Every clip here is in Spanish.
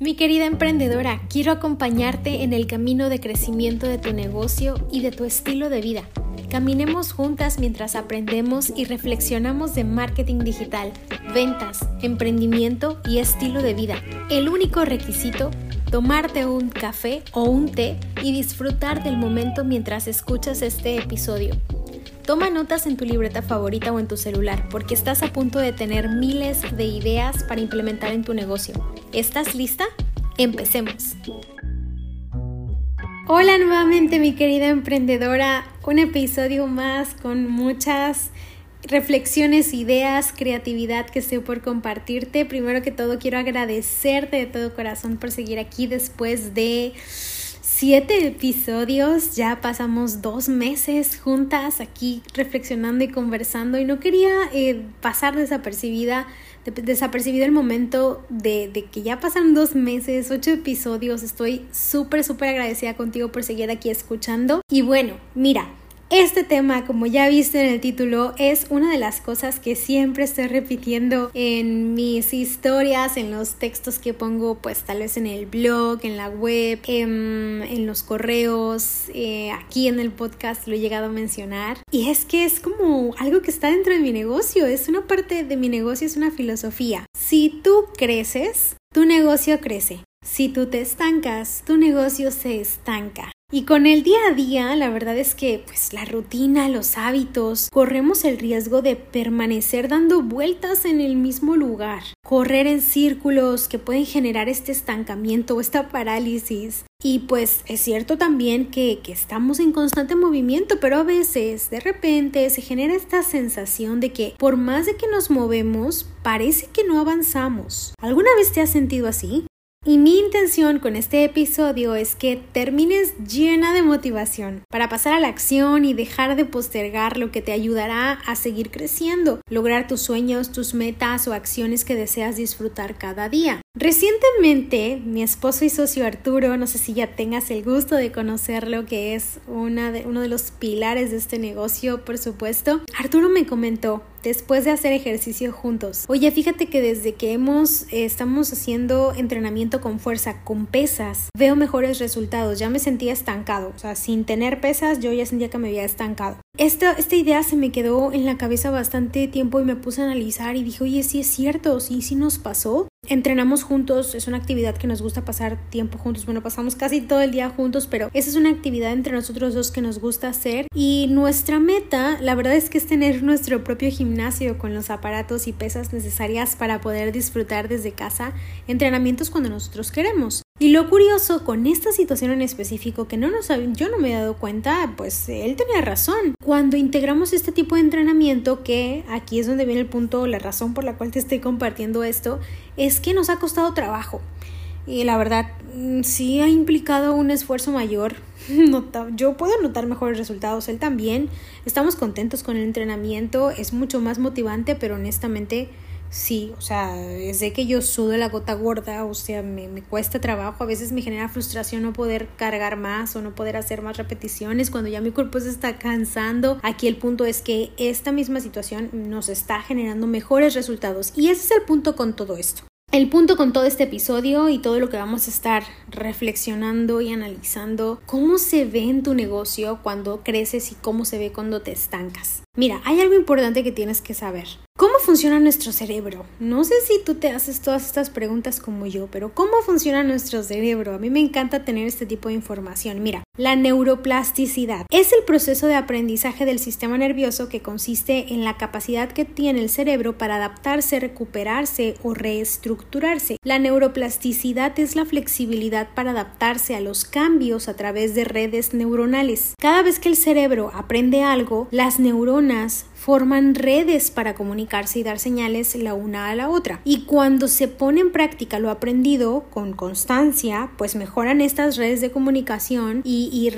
Mi querida emprendedora, quiero acompañarte en el camino de crecimiento de tu negocio y de tu estilo de vida. Caminemos juntas mientras aprendemos y reflexionamos de marketing digital, ventas, emprendimiento y estilo de vida. El único requisito, tomarte un café o un té y disfrutar del momento mientras escuchas este episodio. Toma notas en tu libreta favorita o en tu celular porque estás a punto de tener miles de ideas para implementar en tu negocio. ¿Estás lista? Empecemos. Hola nuevamente mi querida emprendedora, un episodio más con muchas reflexiones, ideas, creatividad que estoy por compartirte. Primero que todo quiero agradecerte de todo corazón por seguir aquí después de siete episodios, ya pasamos dos meses juntas aquí reflexionando y conversando y no quería eh, pasar desapercibida, desapercibido el momento de, de, que ya pasan dos meses, ocho episodios, estoy súper, súper agradecida contigo por seguir aquí escuchando. Y bueno, mira, este tema, como ya viste en el título, es una de las cosas que siempre estoy repitiendo en mis historias, en los textos que pongo, pues tal vez en el blog, en la web, en, en los correos, eh, aquí en el podcast lo he llegado a mencionar. Y es que es como algo que está dentro de mi negocio, es una parte de mi negocio, es una filosofía. Si tú creces, tu negocio crece. Si tú te estancas, tu negocio se estanca. Y con el día a día, la verdad es que pues la rutina, los hábitos, corremos el riesgo de permanecer dando vueltas en el mismo lugar, correr en círculos que pueden generar este estancamiento o esta parálisis. Y pues es cierto también que, que estamos en constante movimiento, pero a veces de repente se genera esta sensación de que por más de que nos movemos, parece que no avanzamos. ¿Alguna vez te has sentido así? Y mi intención con este episodio es que termines llena de motivación para pasar a la acción y dejar de postergar lo que te ayudará a seguir creciendo, lograr tus sueños, tus metas o acciones que deseas disfrutar cada día. Recientemente, mi esposo y socio Arturo, no sé si ya tengas el gusto de conocerlo, que es uno de los pilares de este negocio, por supuesto, Arturo me comentó después de hacer ejercicio juntos. Oye, fíjate que desde que hemos eh, estamos haciendo entrenamiento con fuerza, con pesas, veo mejores resultados. Ya me sentía estancado, o sea, sin tener pesas, yo ya sentía que me había estancado. Esta, esta idea se me quedó en la cabeza bastante tiempo y me puse a analizar y dije, oye, sí es cierto, sí, sí nos pasó. Entrenamos juntos, es una actividad que nos gusta pasar tiempo juntos. Bueno, pasamos casi todo el día juntos, pero esa es una actividad entre nosotros dos que nos gusta hacer. Y nuestra meta, la verdad es que es tener nuestro propio gimnasio con los aparatos y pesas necesarias para poder disfrutar desde casa entrenamientos cuando nosotros queremos. Y lo curioso con esta situación en específico que no nos yo no me he dado cuenta, pues él tenía razón. Cuando integramos este tipo de entrenamiento, que aquí es donde viene el punto, la razón por la cual te estoy compartiendo esto, es que nos ha costado trabajo. Y la verdad, mm, sí ha implicado un esfuerzo mayor. Yo puedo notar mejores resultados, él también. Estamos contentos con el entrenamiento, es mucho más motivante, pero honestamente Sí, o sea, sé que yo sudo la gota gorda, o sea, me, me, cuesta trabajo, a veces me genera frustración no poder cargar más o no poder hacer más repeticiones cuando ya mi cuerpo se está cansando. Aquí el punto es que esta misma situación nos está generando mejores resultados y ese es el punto con todo esto. El punto con todo este episodio y todo lo que vamos a estar reflexionando y analizando, cómo se ve en tu negocio cuando creces y cómo se ve cuando te estancas. Mira, hay algo importante que tienes que saber. ¿Cómo funciona nuestro cerebro? No sé si tú te haces todas estas preguntas como yo, pero ¿cómo funciona nuestro cerebro? A mí me encanta tener este tipo de información. Mira, la neuroplasticidad es el proceso de aprendizaje del sistema nervioso que consiste en la capacidad que tiene el cerebro para adaptarse, recuperarse o reestructurarse. La neuroplasticidad es la flexibilidad para adaptarse a los cambios a través de redes neuronales. Cada vez que el cerebro aprende algo, las neuronas forman redes para comunicarse y dar señales la una a la otra. Y cuando se pone en práctica lo aprendido con constancia, pues mejoran estas redes de comunicación y,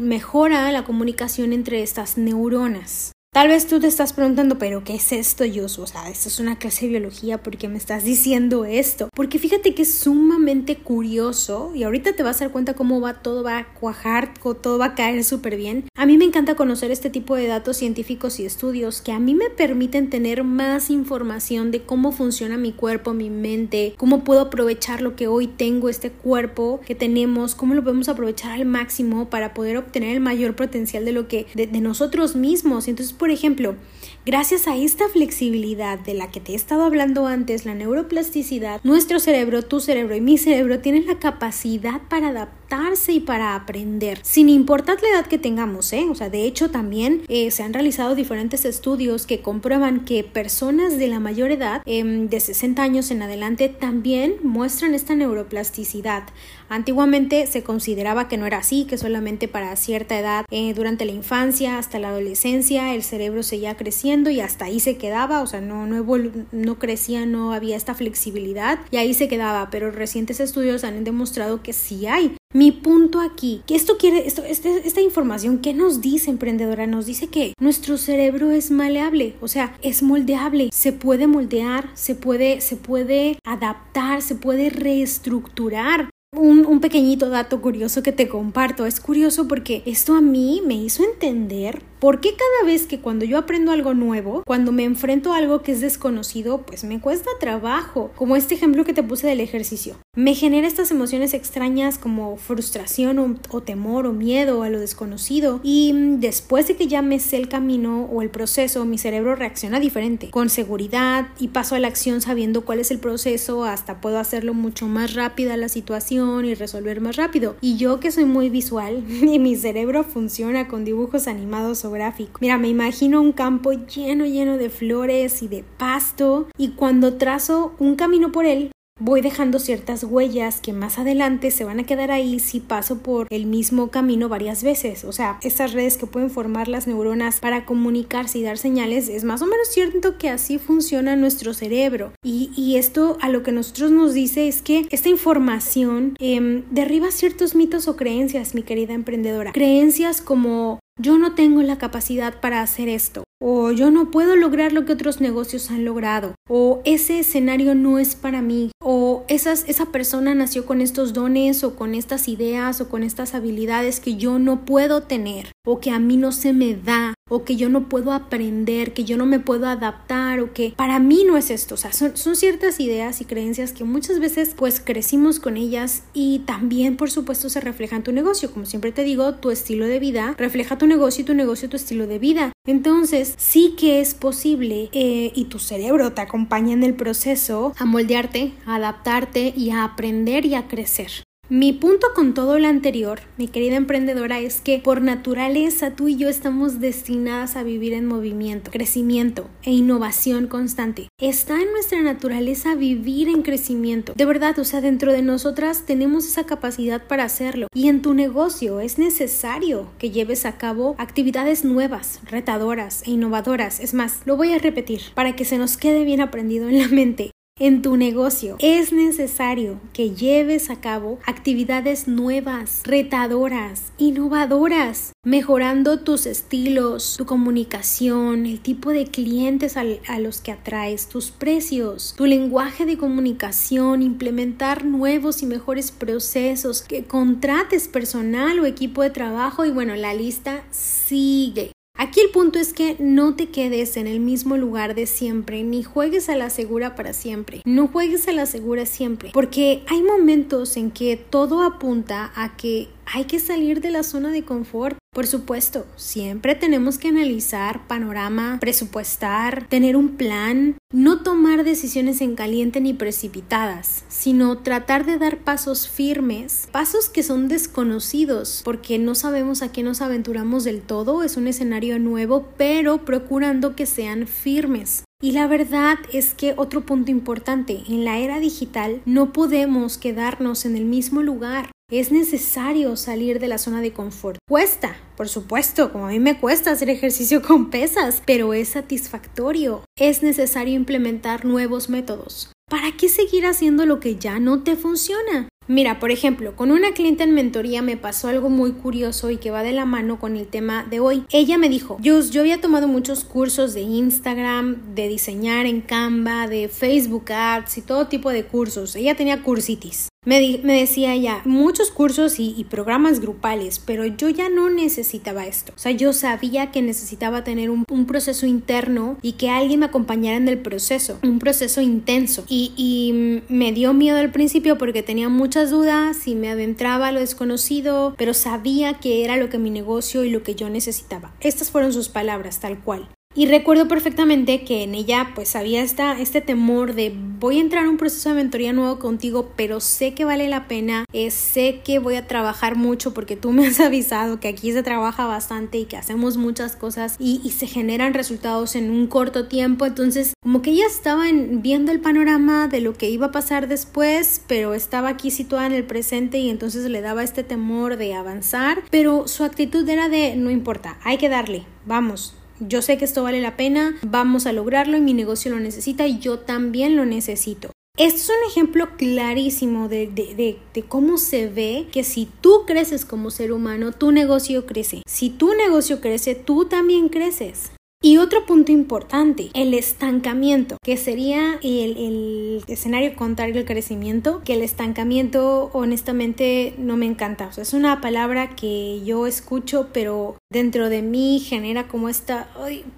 mejora la comunicación entre estas neuronas. Tal vez tú te estás preguntando, pero ¿qué es esto, yo O sea, esto es una clase de biología, ¿por qué me estás diciendo esto? Porque fíjate que es sumamente curioso y ahorita te vas a dar cuenta cómo va todo va a cuajar, todo va a caer súper bien. A mí me encanta conocer este tipo de datos científicos y estudios que a mí me permiten tener más información de cómo funciona mi cuerpo, mi mente, cómo puedo aprovechar lo que hoy tengo, este cuerpo que tenemos, cómo lo podemos aprovechar al máximo para poder obtener el mayor potencial de lo que de, nosotros mismos. Entonces, por ejemplo, gracias a esta flexibilidad de la que te he estado hablando antes, la neuroplasticidad, nuestro cerebro, tu cerebro y mi cerebro tienen la capacidad para adaptarse y para aprender, sin importar la edad que tengamos, ¿eh? O sea, de hecho también eh, se han realizado diferentes estudios que comprueban que personas de la mayor edad, em, de 60 años en adelante, también muestran esta neuroplasticidad. Antiguamente se consideraba que no era así, que solamente para cierta edad, eh, durante la infancia hasta la adolescencia, el cerebro seguía creciendo y hasta ahí se quedaba, o sea, no, no, no crecía, no había esta flexibilidad y ahí se quedaba, pero recientes estudios han demostrado que sí hay. Mi punto aquí, que esto quiere, esto, este, esta información, ¿qué nos dice emprendedora? Nos dice que nuestro cerebro es maleable, o sea, es moldeable, se puede moldear, se puede, se puede adaptar, se puede reestructurar. Un, un, pequeñito dato curioso que te comparto. Es curioso porque esto a mí me hizo entender por qué cada vez que cuando yo aprendo algo nuevo, cuando me enfrento a algo que es desconocido, pues me cuesta trabajo. Como este ejemplo que te puse del ejercicio. Me genera estas emociones extrañas como frustración o, o temor o miedo a lo desconocido. Y después de que ya me sé el camino o el proceso, mi cerebro reacciona diferente, con seguridad y paso a la acción sabiendo cuál es el proceso, hasta puedo hacerlo mucho más rápida la situación y resolver más rápido. Y yo que soy muy visual y mi cerebro funciona con dibujos animados o Mira, me imagino un campo lleno lleno de flores y de pasto y cuando trazo un camino por él voy dejando ciertas huellas que más adelante se van a quedar ahí si paso por el mismo camino varias veces. O sea, estas redes que pueden formar las neuronas para comunicarse y dar señales, es más o menos cierto que así funciona nuestro cerebro. Y, y esto a lo que nosotros nos dice es que esta información em, derriba ciertos mitos o creencias, mi querida emprendedora. Creencias como yo no tengo la capacidad para hacer esto, o yo no puedo lograr lo que otros negocios han logrado, o ese escenario no es para mí, o esa persona nació con estos dones o con estas ideas o con estas habilidades que yo no puedo tener, o que a mí no se me da, o que yo no puedo aprender, que yo no me puedo adaptar, o que para mí no es esto. O sea, son, ciertas ideas y creencias que muchas veces pues crecimos con ellas y también por supuesto se refleja en tu negocio. Como siempre te digo, tu estilo de vida refleja tu negocio y tu negocio tu estilo de vida. Entonces, sí que es posible eh, y tu cerebro te acompaña en el proceso a moldearte, a adaptarte y a aprender y a crecer. Mi punto con todo lo anterior, mi querida emprendedora, es que por naturaleza tú y yo estamos destinadas a vivir en movimiento, crecimiento e innovación constante. Está en nuestra naturaleza vivir en crecimiento. De verdad, o sea, dentro de nosotras tenemos esa capacidad para hacerlo. Y en tu negocio es necesario que lleves a cabo actividades nuevas, retadoras e innovadoras. Es más, lo voy a repetir para que se nos quede bien aprendido en la mente en tu negocio. Es necesario que lleves a cabo actividades nuevas, retadoras, innovadoras, mejorando tus estilos, tu comunicación, el tipo de clientes a, los que atraes, tus precios, tu lenguaje de comunicación, implementar nuevos y mejores procesos, que contrates personal o equipo de trabajo y bueno, la lista sigue. Aquí el punto es que no te quedes en el mismo lugar de siempre, ni juegues a la segura para siempre. No juegues a la segura siempre, porque hay momentos en que todo apunta a que hay que salir de la zona de confort. Por supuesto, siempre tenemos que analizar panorama, presupuestar, tener un plan, no tomar decisiones en caliente ni precipitadas, sino tratar de dar pasos firmes, pasos que son desconocidos, porque no sabemos a qué nos aventuramos del todo, es un escenario nuevo, pero procurando que sean firmes. Y la verdad es que otro punto importante, en la era digital no podemos quedarnos en el mismo lugar. Es necesario salir de la zona de confort. Cuesta, por supuesto, como a mí me cuesta hacer ejercicio con pesas, pero es satisfactorio. Es necesario implementar nuevos métodos. ¿Para qué seguir haciendo lo que ya no te funciona? Mira, por ejemplo, con una cliente en mentoría me pasó algo muy curioso y que va de la mano con el tema de hoy. Ella me dijo, yo, yo había tomado muchos cursos de Instagram, de diseñar en Canva, de Facebook Ads y todo tipo de cursos. Ella tenía cursitis. Me, me, decía ella, muchos cursos y, programas grupales, pero yo ya no necesitaba esto. O sea, yo sabía que necesitaba tener un, proceso interno y que alguien me acompañara en el proceso, un proceso intenso. Y, y, me dio miedo al principio porque tenía muchas dudas y me adentraba a lo desconocido, pero sabía que era lo que mi negocio y lo que yo necesitaba. Estas fueron sus palabras, tal cual. Y recuerdo perfectamente que en ella pues había esta, este temor de voy a entrar a un proceso de mentoría nuevo contigo, pero sé que vale la pena, eh, sé que voy a trabajar mucho porque tú me has avisado que aquí se trabaja bastante y que hacemos muchas cosas y, y se generan resultados en un corto tiempo. Entonces como que ella estaba viendo el panorama de lo que iba a pasar después, pero estaba aquí situada en el presente y entonces le daba este temor de avanzar, pero su actitud era de no importa, hay que darle, vamos, yo sé que esto vale la pena, vamos a lograrlo y mi negocio lo necesita y yo también lo necesito. Esto es un ejemplo clarísimo de, de, de, cómo se ve que si tú creces como ser humano, tu negocio crece. Si tu negocio crece, tú también creces. Y otro punto importante, el estancamiento, que sería el, escenario contrario al crecimiento, que el estancamiento honestamente no me encanta. O sea, es una palabra que yo escucho, pero dentro de mí genera como esta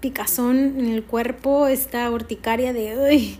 picazón en el cuerpo, esta urticaria de...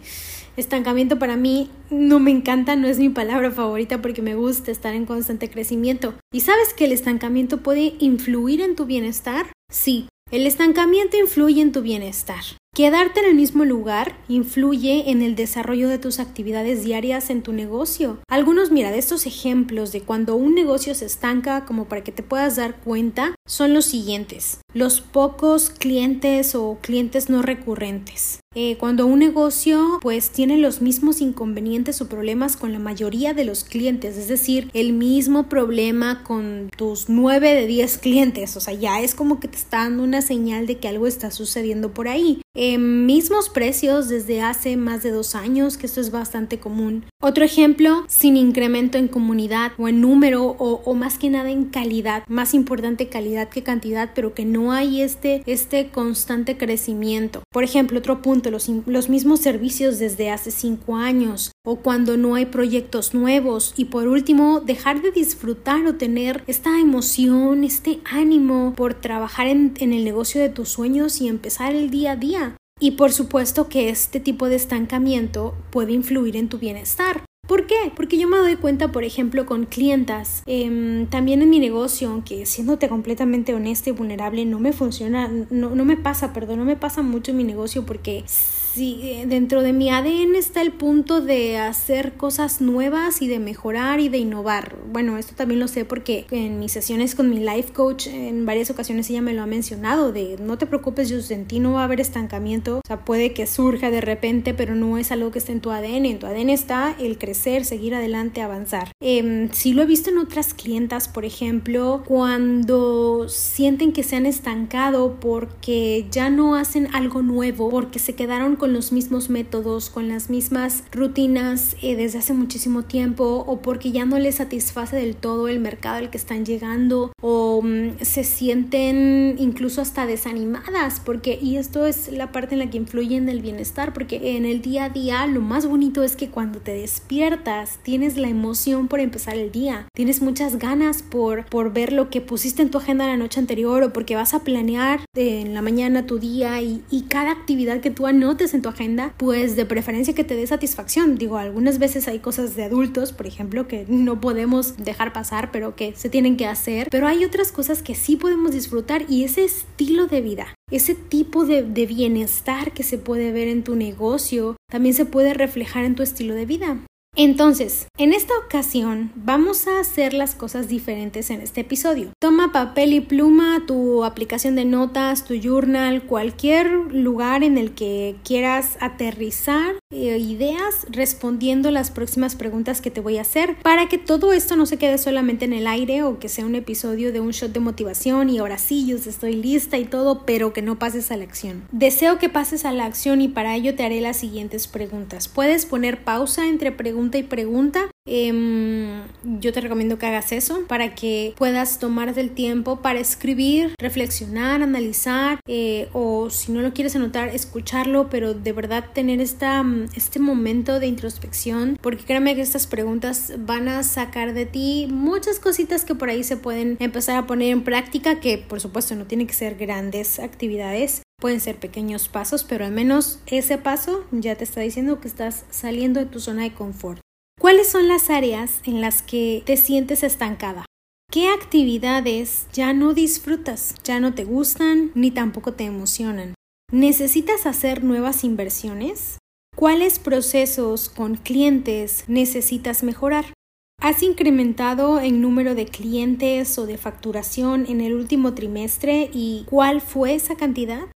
Estancamiento para mí no me encanta, no es mi palabra favorita porque me gusta estar en constante crecimiento. ¿Y sabes que el estancamiento puede influir en tu bienestar? Sí, el estancamiento influye en tu bienestar. Quedarte en el mismo lugar influye en el desarrollo de tus actividades diarias en tu negocio. Algunos, mira, de estos ejemplos de cuando un negocio se estanca, como para que te puedas dar cuenta, son los siguientes. Los pocos clientes o clientes no recurrentes. Eh, cuando un negocio pues tiene los mismos inconvenientes o problemas con la mayoría de los clientes, es decir, el mismo problema con tus 9 de 10 clientes, o sea, ya es como que te está dando una señal de que algo está sucediendo por ahí. Eh, mismos precios desde hace más de dos años, que esto es bastante común. Otro ejemplo, sin incremento en comunidad o en número o, o más que nada en calidad, más importante calidad que cantidad, pero que no hay este, este constante crecimiento. Por ejemplo, otro punto los, mismos servicios desde hace cinco años o cuando no hay proyectos nuevos y por último dejar de disfrutar o tener esta emoción, este ánimo por trabajar en el negocio de tus sueños y empezar el día a día. Y por supuesto que este tipo de estancamiento puede influir en tu bienestar. ¿Por qué? Porque yo me doy cuenta, por ejemplo, con clientas, em, también en mi negocio, aunque siéndote completamente honesta y vulnerable, no me funciona, no, no me pasa, perdón, no me pasa mucho en mi negocio porque Sí, dentro de mi ADN está el punto de hacer cosas nuevas y de mejorar y de innovar. Bueno, esto también lo sé porque en mis sesiones con mi life coach en varias ocasiones ella me lo ha mencionado de no te preocupes, yo en ti no va a haber estancamiento, o sea, puede que surja de repente, pero no es algo que esté en tu ADN. En tu ADN está el crecer, seguir adelante, avanzar. Eh, sí lo he visto en otras clientas, por ejemplo, cuando sienten que se han estancado porque ya no hacen algo nuevo, porque se quedaron con los mismos métodos, con las mismas rutinas eh, desde hace muchísimo tiempo o porque ya no les satisface del todo el mercado al que están llegando o mm, se sienten incluso hasta desanimadas porque y esto es la parte en la que influye en el bienestar porque en el día a día lo más bonito es que cuando te despiertas tienes la emoción por empezar el día, tienes muchas ganas por, por ver lo que pusiste en tu agenda la noche anterior o porque vas a planear en la mañana tu día y, y cada actividad que tú anotes en tu agenda, pues de preferencia que te dé satisfacción. Digo, algunas veces hay cosas de adultos, por ejemplo, que no podemos dejar pasar, pero que se tienen que hacer. Pero hay otras cosas que sí podemos disfrutar y ese estilo de vida, ese tipo de, bienestar que se puede ver en tu negocio, también se puede reflejar en tu estilo de vida. Entonces, en esta ocasión vamos a hacer las cosas diferentes en este episodio. Toma papel y pluma, tu aplicación de notas, tu journal, cualquier lugar en el que quieras aterrizar ideas respondiendo las próximas preguntas que te voy a hacer para que todo esto no se quede solamente en el aire o que sea un episodio de un shot de motivación y ahora sí, estoy lista y todo, pero que no pases a la acción. Deseo que pases a la acción y para ello te haré las siguientes preguntas. Puedes poner pausa entre preguntas y pregunta Em, yo te recomiendo que hagas eso para que puedas tomar el tiempo para escribir, reflexionar, analizar eh, o si no lo quieres anotar, escucharlo, pero de verdad tener esta, este momento de introspección porque créeme que estas preguntas van a sacar de ti muchas cositas que por ahí se pueden empezar a poner en práctica que por supuesto no tienen que ser grandes actividades Pueden ser pequeños pasos, pero al menos ese paso ya te está diciendo que estás saliendo de tu zona de confort. ¿Cuáles son las áreas en las que te sientes estancada? ¿Qué actividades ya no disfrutas, ya no te gustan ni tampoco te emocionan? ¿Necesitas hacer nuevas inversiones? ¿Cuáles procesos con clientes necesitas mejorar? ¿Has incrementado el número de clientes o de facturación en el último trimestre y cuál fue esa cantidad?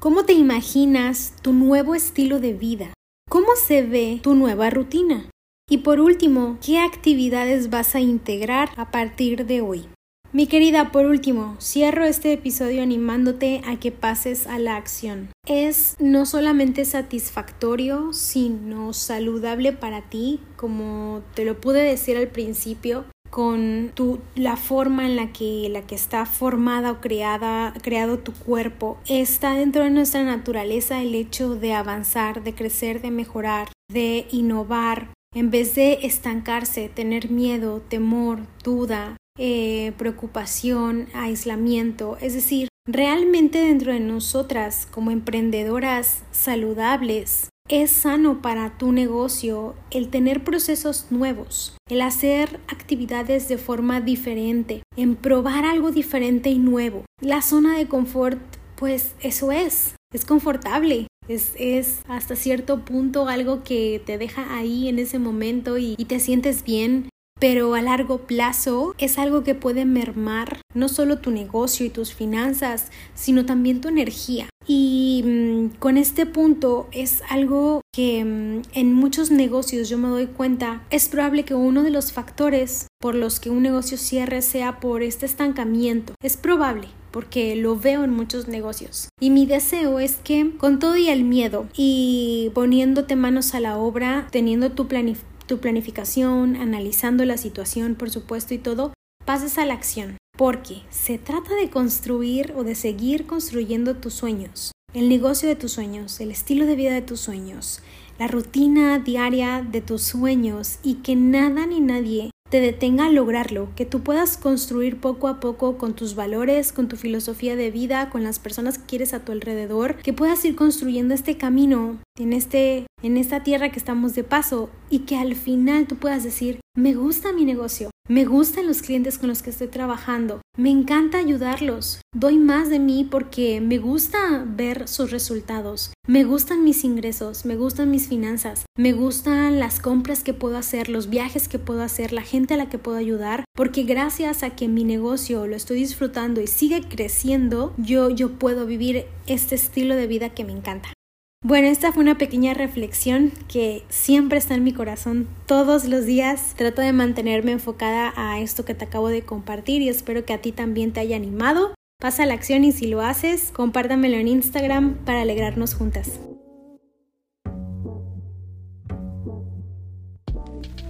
¿Cómo te imaginas tu nuevo estilo de vida? ¿Cómo se ve tu nueva rutina? Y por último, ¿qué actividades vas a integrar a partir de hoy? Mi querida, por último, cierro este episodio animándote a que pases a la acción. Es no solamente satisfactorio, sino saludable para ti, como te lo pude decir al principio, con tu, la forma en la que, la que está formada o creada, creado tu cuerpo. Está dentro de nuestra naturaleza el hecho de avanzar, de crecer, de mejorar, de innovar, en vez de estancarse, tener miedo, temor, duda, eh, preocupación, aislamiento. Es decir, realmente dentro de nosotras, como emprendedoras saludables, es sano para tu negocio el tener procesos nuevos, el hacer actividades de forma diferente, en probar algo diferente y nuevo. La zona de confort, pues eso es, es confortable, es, hasta cierto punto algo que te deja ahí en ese momento y, te sientes bien, pero a largo plazo es algo que puede mermar no solo tu negocio y tus finanzas, sino también tu energía. Y mm, con este punto es algo que mm, en muchos negocios yo me doy cuenta, es probable que uno de los factores por los que un negocio cierre sea por este estancamiento. Es probable porque lo veo en muchos negocios. Y mi deseo es que con todo y el miedo y poniéndote manos a la obra, teniendo tu, tu planificación, analizando la situación, por supuesto, y todo, pases a la acción. Porque se trata de construir o de seguir construyendo tus sueños, el negocio de tus sueños, el estilo de vida de tus sueños, la rutina diaria de tus sueños y que nada ni nadie te detenga a lograrlo, que tú puedas construir poco a poco con tus valores, con tu filosofía de vida, con las personas que quieres a tu alrededor, que puedas ir construyendo este camino en este en esta tierra que estamos de paso y que al final tú puedas decir, me gusta mi negocio, me gustan los clientes con los que estoy trabajando, me encanta ayudarlos, doy más de mí porque me gusta ver sus resultados, me gustan mis ingresos, me gustan mis finanzas, me gustan las compras que puedo hacer, los viajes que puedo hacer, la gente a la que puedo ayudar, porque gracias a que mi negocio lo estoy disfrutando y sigue creciendo, yo, yo puedo vivir este estilo de vida que me encanta. Bueno, esta fue una pequeña reflexión que siempre está en mi corazón todos los días. Trato de mantenerme enfocada a esto que te acabo de compartir y espero que a ti también te haya animado. Pasa a la acción y si lo haces, compártamelo en Instagram para alegrarnos juntas.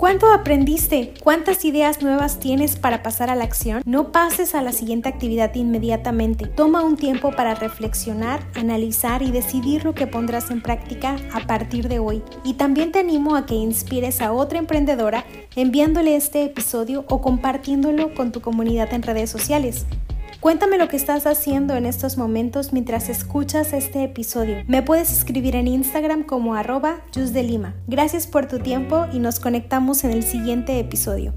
¿Cuánto aprendiste? ¿Cuántas ideas nuevas tienes para pasar a la acción? No pases a la siguiente actividad inmediatamente. Toma un tiempo para reflexionar, analizar y decidir lo que pondrás en práctica a partir de hoy. Y también te animo a que inspires a otra emprendedora enviándole este episodio o compartiéndolo con tu comunidad en redes sociales. Cuéntame lo que estás haciendo en estos momentos mientras escuchas este episodio. Me puedes escribir en Instagram como arroba. Gracias por tu tiempo y nos conectamos en el siguiente episodio.